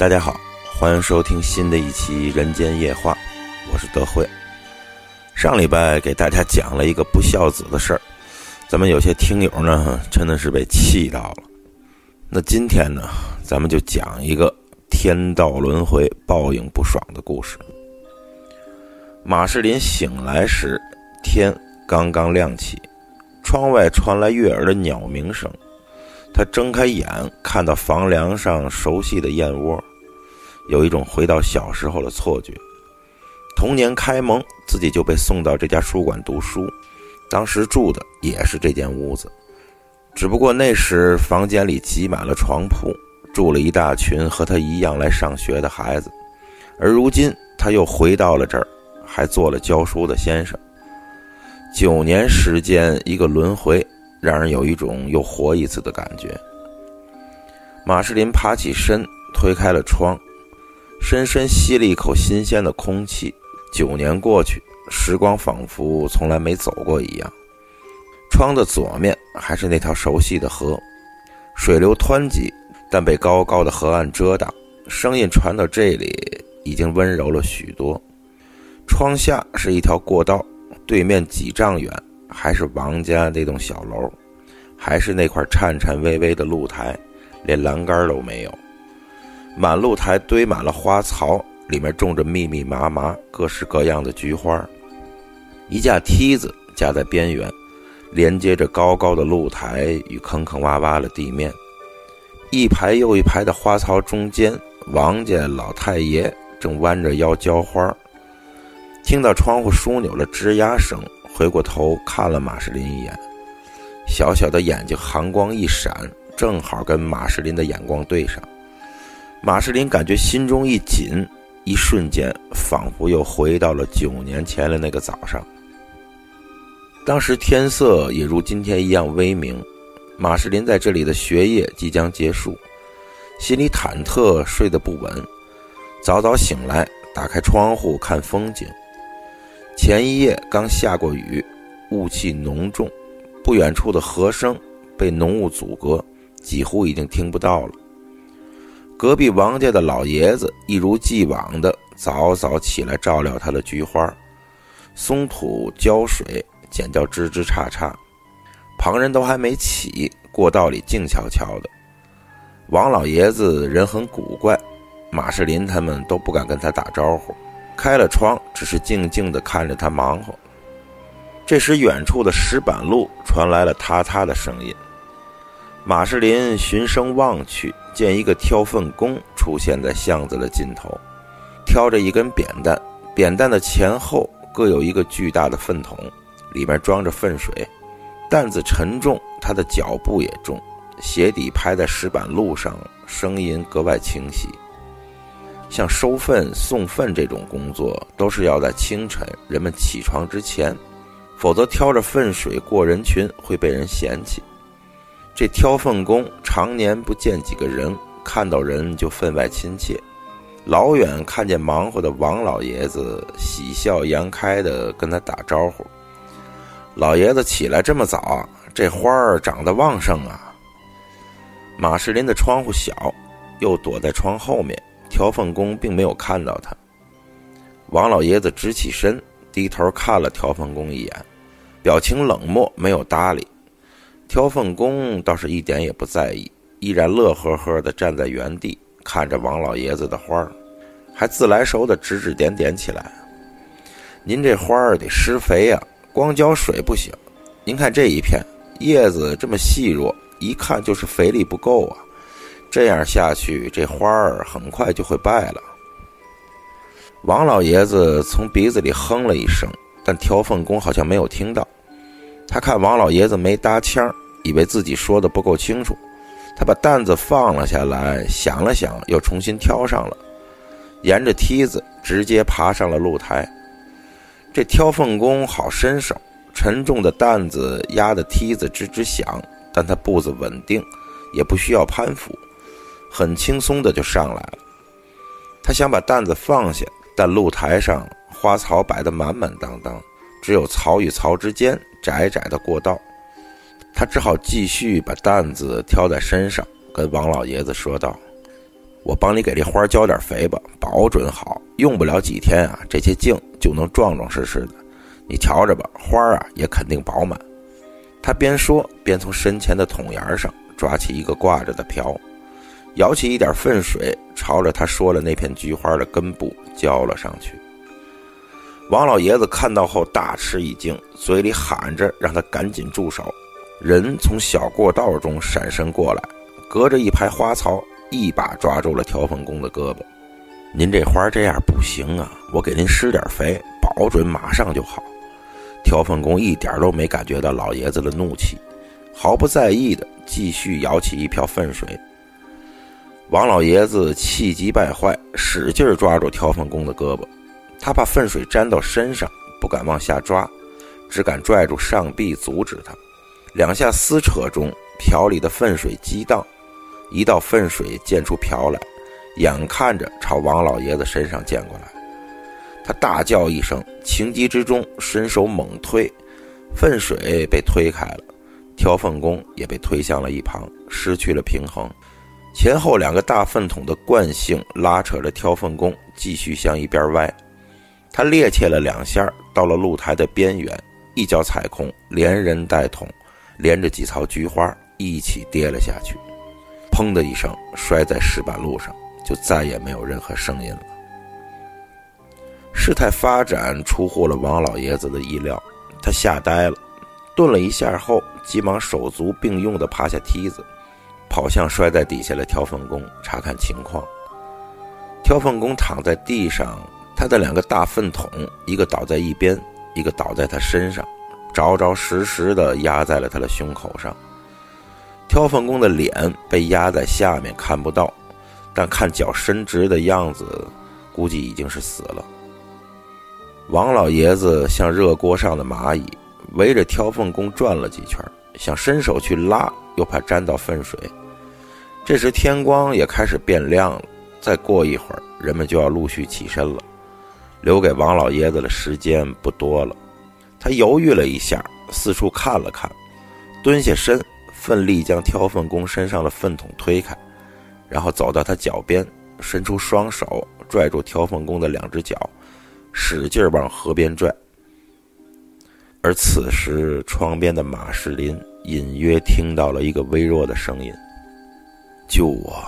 大家好，欢迎收听新的一期《人间夜话》，我是德惠。上礼拜给大家讲了一个不孝子的事儿，咱们有些听友呢真的是被气到了。那今天呢，咱们就讲一个天道轮回、报应不爽的故事。马士林醒来时，天刚刚亮起，窗外传来悦耳的鸟鸣声。他睁开眼，看到房梁上熟悉的燕窝，有一种回到小时候的错觉。童年开蒙，自己就被送到这家书馆读书，当时住的也是这间屋子，只不过那时房间里挤满了床铺，住了一大群和他一样来上学的孩子，而如今他又回到了这儿，还做了教书的先生。九年时间，一个轮回。让人有一种又活一次的感觉。马士林爬起身，推开了窗，深深吸了一口新鲜的空气。九年过去，时光仿佛从来没走过一样。窗的左面还是那条熟悉的河，水流湍急，但被高高的河岸遮挡，声音传到这里已经温柔了许多。窗下是一条过道，对面几丈远。还是王家那栋小楼，还是那块颤颤巍巍的露台，连栏杆都没有。满露台堆满了花槽，里面种着密密麻麻、各式各样的菊花。一架梯子架在边缘，连接着高高的露台与坑坑洼洼的地面。一排又一排的花槽中间，王家老太爷正弯着腰浇花。听到窗户枢纽的吱呀声。回过头看了马士林一眼，小小的眼睛寒光一闪，正好跟马士林的眼光对上。马士林感觉心中一紧，一瞬间仿佛又回到了九年前的那个早上。当时天色也如今天一样微明，马士林在这里的学业即将结束，心里忐忑，睡得不稳。早早醒来，打开窗户看风景。前一夜刚下过雨，雾气浓重，不远处的河声被浓雾阻隔，几乎已经听不到了。隔壁王家的老爷子一如既往的早早起来照料他的菊花，松土浇水，剪掉枝枝杈杈。旁人都还没起，过道里静悄悄的。王老爷子人很古怪，马士林他们都不敢跟他打招呼。开了窗，只是静静地看着他忙活。这时，远处的石板路传来了嗒嗒的声音。马士林循声望去，见一个挑粪工出现在巷子的尽头，挑着一根扁担，扁担的前后各有一个巨大的粪桶，里面装着粪水。担子沉重，他的脚步也重，鞋底拍在石板路上，声音格外清晰。像收粪、送粪这种工作，都是要在清晨人们起床之前，否则挑着粪水过人群会被人嫌弃。这挑粪工常年不见几个人，看到人就分外亲切。老远看见忙活的王老爷子，喜笑颜开地跟他打招呼：“老爷子起来这么早，这花儿长得旺盛啊。”马士林的窗户小，又躲在窗后面。挑粪工并没有看到他，王老爷子直起身，低头看了挑粪工一眼，表情冷漠，没有搭理。挑粪工倒是一点也不在意，依然乐呵呵地站在原地，看着王老爷子的花儿，还自来熟地指指点点起来：“您这花儿得施肥呀，光浇水不行。您看这一片叶子这么细弱，一看就是肥力不够啊。”这样下去，这花儿很快就会败了。王老爷子从鼻子里哼了一声，但挑粪工好像没有听到。他看王老爷子没搭腔，以为自己说的不够清楚。他把担子放了下来，想了想，又重新挑上了，沿着梯子直接爬上了露台。这挑粪工好身手，沉重的担子压得梯子吱吱响，但他步子稳定，也不需要攀附。很轻松的就上来了，他想把担子放下，但露台上花草摆得满满当当，只有槽与槽之间窄窄的过道，他只好继续把担子挑在身上，跟王老爷子说道：“我帮你给这花浇点肥吧，保准好。用不了几天啊，这些茎就能壮壮实实的。你瞧着吧，花啊也肯定饱满。他边说边从身前的桶沿上抓起一个挂着的瓢，舀起一点粪水，朝着他说了那片菊花的根部浇了上去。王老爷子看到后大吃一惊，嘴里喊着让他赶紧住手。人从小过道中闪身过来，隔着一排花草，一把抓住了挑粪工的胳膊。您这花这样不行啊，我给您施点肥，保准马上就好。挑粪工一点都没感觉到老爷子的怒气，毫不在意的继续舀起一瓢粪水。王老爷子气急败坏，使劲抓住挑粪工的胳膊，他怕粪水沾到身上，不敢往下抓，只敢拽住上臂阻止他。两下撕扯中，瓢里的粪水激荡，一道粪水溅出瓢来，眼看着朝王老爷子身上溅过来。他大叫一声，情急之中伸手猛推，粪水被推开了，挑粪工也被推向了一旁，失去了平衡。前后两个大粪桶的惯性拉扯着挑粪工继续向一边歪。他趔趄了两下，到了露台的边缘，一脚踩空，连人带桶。连着几槽菊花一起跌了下去，砰的一声摔在石板路上，就再也没有任何声音了。事态发展出乎了王老爷子的意料，他吓呆了，顿了一下后，急忙手足并用的爬下梯子，跑向摔在底下的挑粪工查看情况。挑粪工躺在地上，他的两个大粪桶，一个倒在一边，一个倒在他身上。着着实实的压在了他的胸口上。挑粪工的脸被压在下面，看不到，但看脚伸直的样子，估计已经是死了。王老爷子像热锅上的蚂蚁，围着挑粪工转了几圈，想伸手去拉，又怕沾到粪水。这时天光也开始变亮了，再过一会儿，人们就要陆续起身了，留给王老爷子的时间不多了。他犹豫了一下，四处看了看，蹲下身，奋力将挑粪工身上的粪桶推开，然后走到他脚边，伸出双手拽住挑粪工的两只脚，使劲往河边拽。而此时，窗边的马士林隐约听到了一个微弱的声音：“救我！”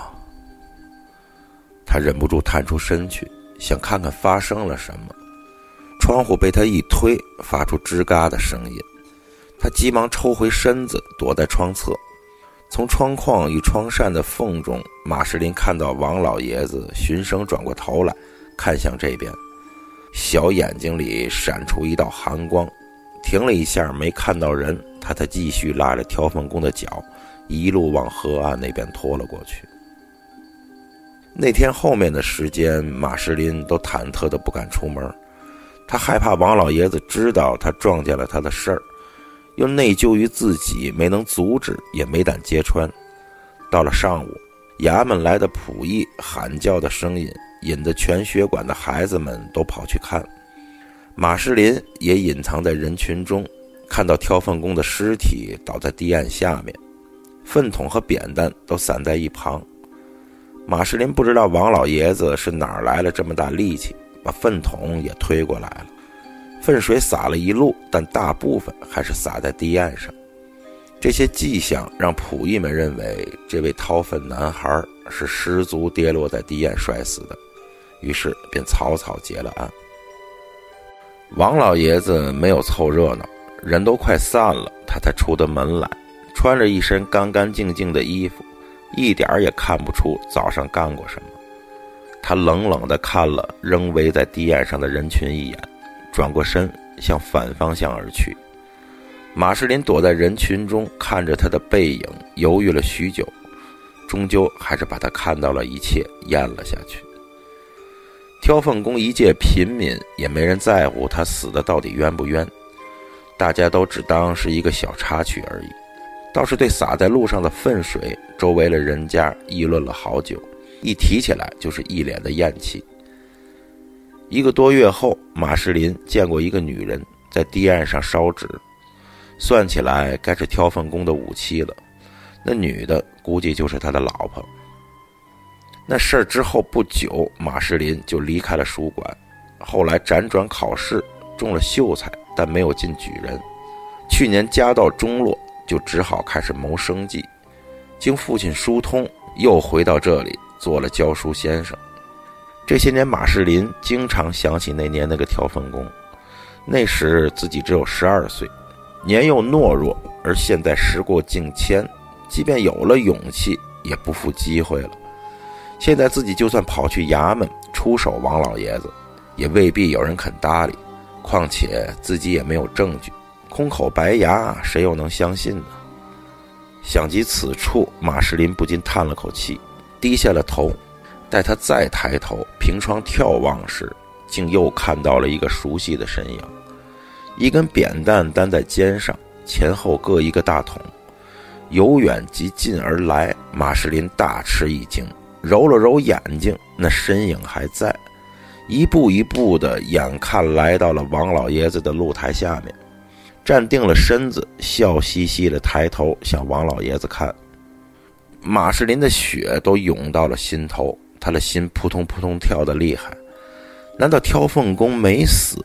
他忍不住探出身去，想看看发生了什么。窗户被他一推，发出吱嘎的声音。他急忙抽回身子，躲在窗侧。从窗框与窗扇的缝中，马士林看到王老爷子循声转过头来，看向这边，小眼睛里闪出一道寒光。停了一下，没看到人，他才继续拉着挑粪工的脚，一路往河岸那边拖了过去。那天后面的时间，马士林都忐忑的不敢出门。他害怕王老爷子知道他撞见了他的事儿，又内疚于自己没能阻止，也没胆揭穿。到了上午，衙门来的仆役喊叫的声音引得全学馆的孩子们都跑去看。马士林也隐藏在人群中，看到挑粪工的尸体倒在堤岸下面，粪桶和扁担都散在一旁。马士林不知道王老爷子是哪儿来了这么大力气。把粪桶也推过来了，粪水洒了一路，但大部分还是洒在堤岸上。这些迹象让仆役们认为这位掏粪男孩是失足跌落在堤岸摔死的，于是便草草结了案。王老爷子没有凑热闹，人都快散了，他才出的门来，穿着一身干干净净的衣服，一点儿也看不出早上干过什么。他冷冷地看了仍围在堤岸上的人群一眼，转过身向反方向而去。马士林躲在人群中，看着他的背影，犹豫了许久，终究还是把他看到了一切咽了下去。挑粪工一介平民，也没人在乎他死的到底冤不冤，大家都只当是一个小插曲而已。倒是对洒在路上的粪水，周围的人家议论了好久。一提起来就是一脸的厌弃。一个多月后，马士林见过一个女人在堤岸上烧纸，算起来该是挑粪工的武器了。那女的估计就是他的老婆。那事儿之后不久，马士林就离开了书馆，后来辗转考试，中了秀才，但没有进举人。去年家道中落，就只好开始谋生计。经父亲疏通，又回到这里做了教书先生。这些年，马士林经常想起那年那个挑粪工。那时自己只有十二岁，年幼懦弱，而现在时过境迁，即便有了勇气，也不负机会了。现在自己就算跑去衙门出手王老爷子，也未必有人肯搭理。况且自己也没有证据，空口白牙，谁又能相信呢？想及此处，马士林不禁叹了口气，低下了头。待他再抬头凭窗眺望时，竟又看到了一个熟悉的身影。一根扁担担在肩上，前后各一个大桶，由远及近而来。马士林大吃一惊，揉了揉眼睛，那身影还在，一步一步的，眼看来到了王老爷子的露台下面，站定了身子，笑嘻嘻的抬头向王老爷子看。马士林的血都涌到了心头。他的心扑通扑通跳得厉害，难道挑粪工没死？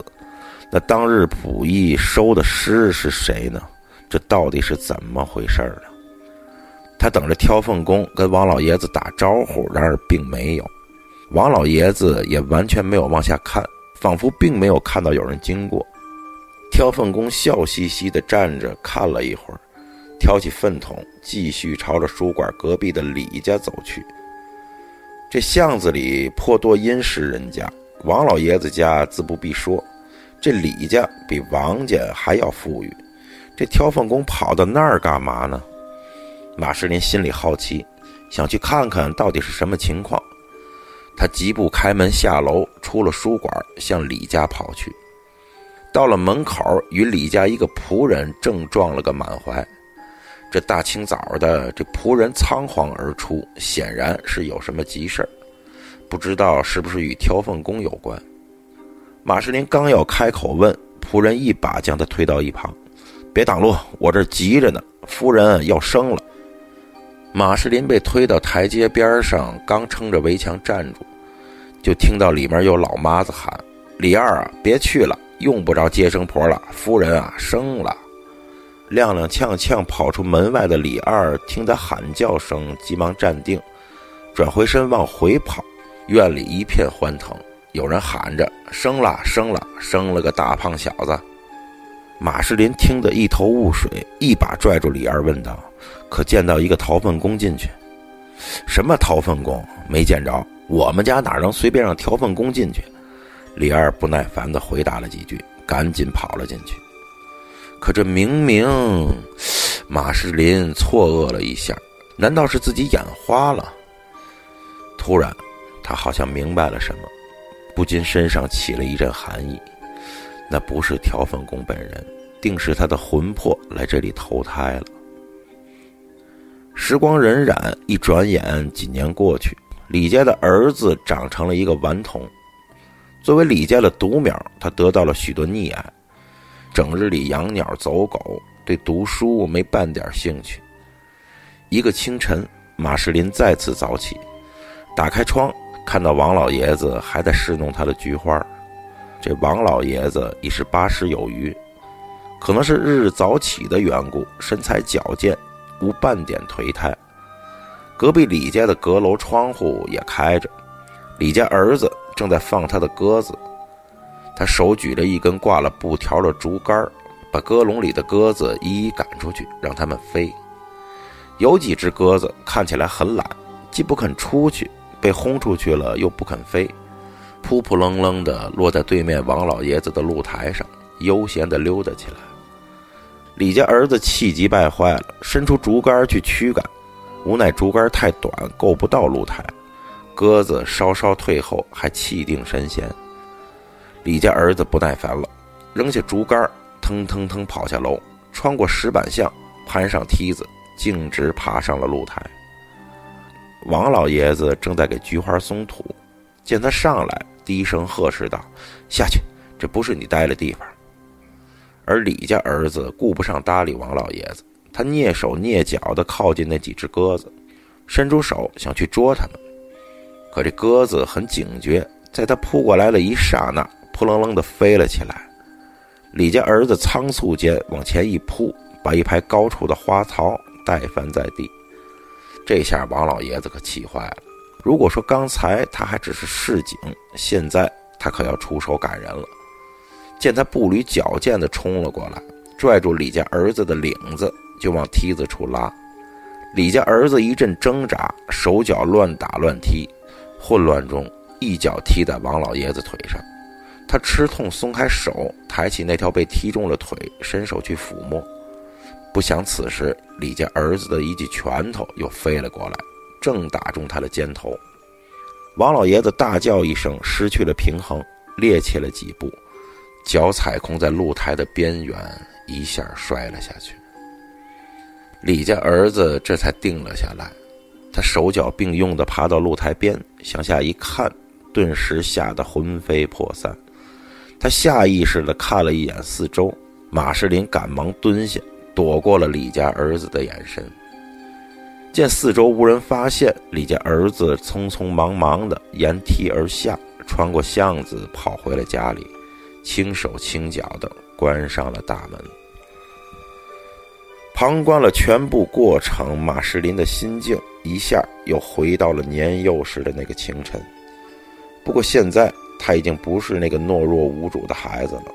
那当日溥仪收的尸是谁呢？这到底是怎么回事呢？他等着挑粪工跟王老爷子打招呼，然而并没有。王老爷子也完全没有往下看，仿佛并没有看到有人经过。挑粪工笑嘻嘻地站着看了一会儿，挑起粪桶，继续朝着书馆隔壁的李家走去。这巷子里颇多殷实人家，王老爷子家自不必说，这李家比王家还要富裕。这挑粪工跑到那儿干嘛呢？马士林心里好奇，想去看看到底是什么情况。他急步开门下楼，出了书馆，向李家跑去。到了门口，与李家一个仆人正撞了个满怀。这大清早的，这仆人仓皇而出，显然是有什么急事儿，不知道是不是与挑粪工有关。马士林刚要开口问，仆人一把将他推到一旁：“别挡路，我这急着呢，夫人要生了。”马士林被推到台阶边上，刚撑着围墙站住，就听到里面有老妈子喊：“李二啊，别去了，用不着接生婆了，夫人啊生了。”踉踉跄跄跑出门外的李二听他喊叫声，急忙站定，转回身往回跑。院里一片欢腾，有人喊着：“生了，生了，生了个大胖小子！”马士林听得一头雾水，一把拽住李二，问道：“可见到一个掏粪工进去？”“什么掏粪工？没见着。我们家哪能随便让挑粪工进去？”李二不耐烦地回答了几句，赶紧跑了进去。可这明明，马士林错愕了一下，难道是自己眼花了？突然，他好像明白了什么，不禁身上起了一阵寒意。那不是挑粪工本人，定是他的魂魄来这里投胎了。时光荏苒，一转眼几年过去，李家的儿子长成了一个顽童。作为李家的独苗，他得到了许多溺爱。整日里养鸟走狗，对读书没半点兴趣。一个清晨，马士林再次早起，打开窗，看到王老爷子还在侍弄他的菊花。这王老爷子已是八十有余，可能是日日早起的缘故，身材矫健，无半点颓态。隔壁李家的阁楼窗户也开着，李家儿子正在放他的鸽子。他手举着一根挂了布条的竹竿，把鸽笼里的鸽子一一赶出去，让它们飞。有几只鸽子看起来很懒，既不肯出去，被轰出去了又不肯飞，扑扑棱棱地落在对面王老爷子的露台上，悠闲地溜达起来。李家儿子气急败坏了，伸出竹竿去驱赶，无奈竹竿太短，够不到露台。鸽子稍稍退后，还气定神闲。李家儿子不耐烦了，扔下竹竿，腾腾腾跑下楼，穿过石板巷，攀上梯子，径直爬上了露台。王老爷子正在给菊花松土，见他上来，低声呵斥道：“下去，这不是你待的地方。”而李家儿子顾不上搭理王老爷子，他蹑手蹑脚地靠近那几只鸽子，伸出手想去捉它们。可这鸽子很警觉，在它扑过来的一刹那，扑棱棱的飞了起来。李家儿子仓促间往前一扑，把一排高处的花草带翻在地。这下王老爷子可气坏了。如果说刚才他还只是示警，现在他可要出手赶人了。见他步履矫健地冲了过来，拽住李家儿子的领子就往梯子处拉。李家儿子一阵挣扎，手脚乱打乱踢，混乱中一脚踢在王老爷子腿上。他吃痛松开手，抬起那条被踢中了腿，伸手去抚摸。不想此时李家儿子的一记拳头又飞了过来。正打中他的肩头，王老爷子大叫一声，失去了平衡，趔趄了几步，脚踩空在露台的边缘，一下摔了下去。李家儿子这才定了下来，他手脚并用地爬到露台边，向下一看，顿时吓得魂飞魄散。他下意识地看了一眼四周，马世林赶忙蹲下，躲过了李家儿子的眼神。见四周无人发现，李家儿子匆匆忙忙地沿梯而下，穿过巷子跑回了家里，轻手轻脚地关上了大门。旁观了全部过程，马世林的心境一下又回到了年幼时的那个清晨。不过现在他已经不是那个懦弱无主的孩子了。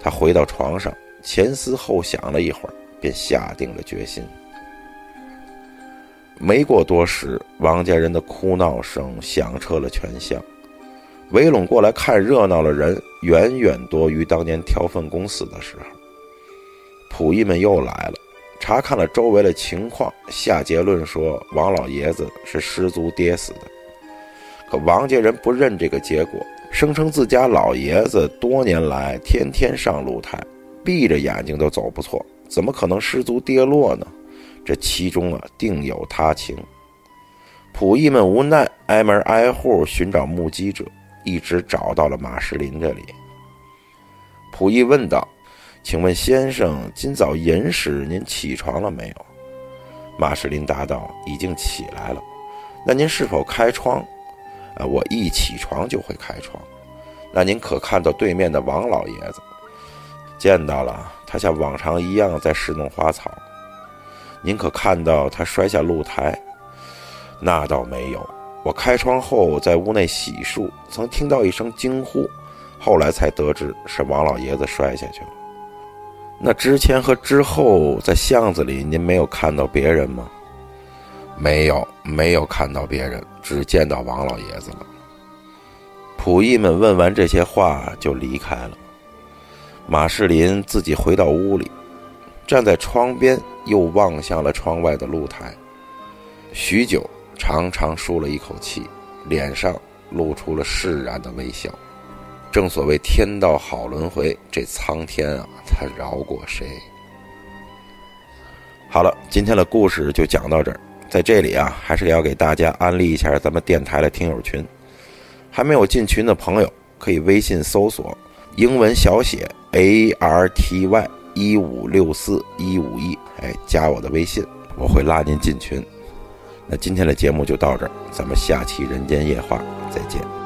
他回到床上，前思后想了一会儿，便下定了决心。没过多时，王家人的哭闹声响彻了全乡，围拢过来看热闹的人远远多于当年挑粪公死的时候。仆役们又来了，查看了周围的情况，下结论说王老爷子是失足跌死的。可王家人不认这个结果，声称自家老爷子多年来天天上露台，闭着眼睛都走不错，怎么可能失足跌落呢？这其中啊，定有他情。仆役们无奈，挨门挨户寻找目击者，一直找到了马世林这里。仆役问道：“请问先生，今早寅时您起床了没有？”马士林答道：“已经起来了。”那您是否开窗？啊，我一起床就会开窗。那您可看到对面的王老爷子？见到了，他像往常一样在侍弄花草。您可看到他摔下露台？那倒没有。我开窗后在屋内洗漱，曾听到一声惊呼，后来才得知是王老爷子摔下去了。那之前和之后在巷子里，您没有看到别人吗？没有，没有看到别人，只见到王老爷子了。仆役们问完这些话就离开了。马世林自己回到屋里。站在窗边，又望向了窗外的露台，许久，长长舒了一口气，脸上露出了释然的微笑。正所谓天道好轮回，这苍天啊，他饶过谁？好了，今天的故事就讲到这儿。在这里啊，还是要给大家安利一下咱们电台的听友群，还没有进群的朋友，可以微信搜索英文小写 A R T Y。一五六四一五一，哎，加我的微信，我会拉您进群。那今天的节目就到这儿，咱们下期《人间夜话》再见。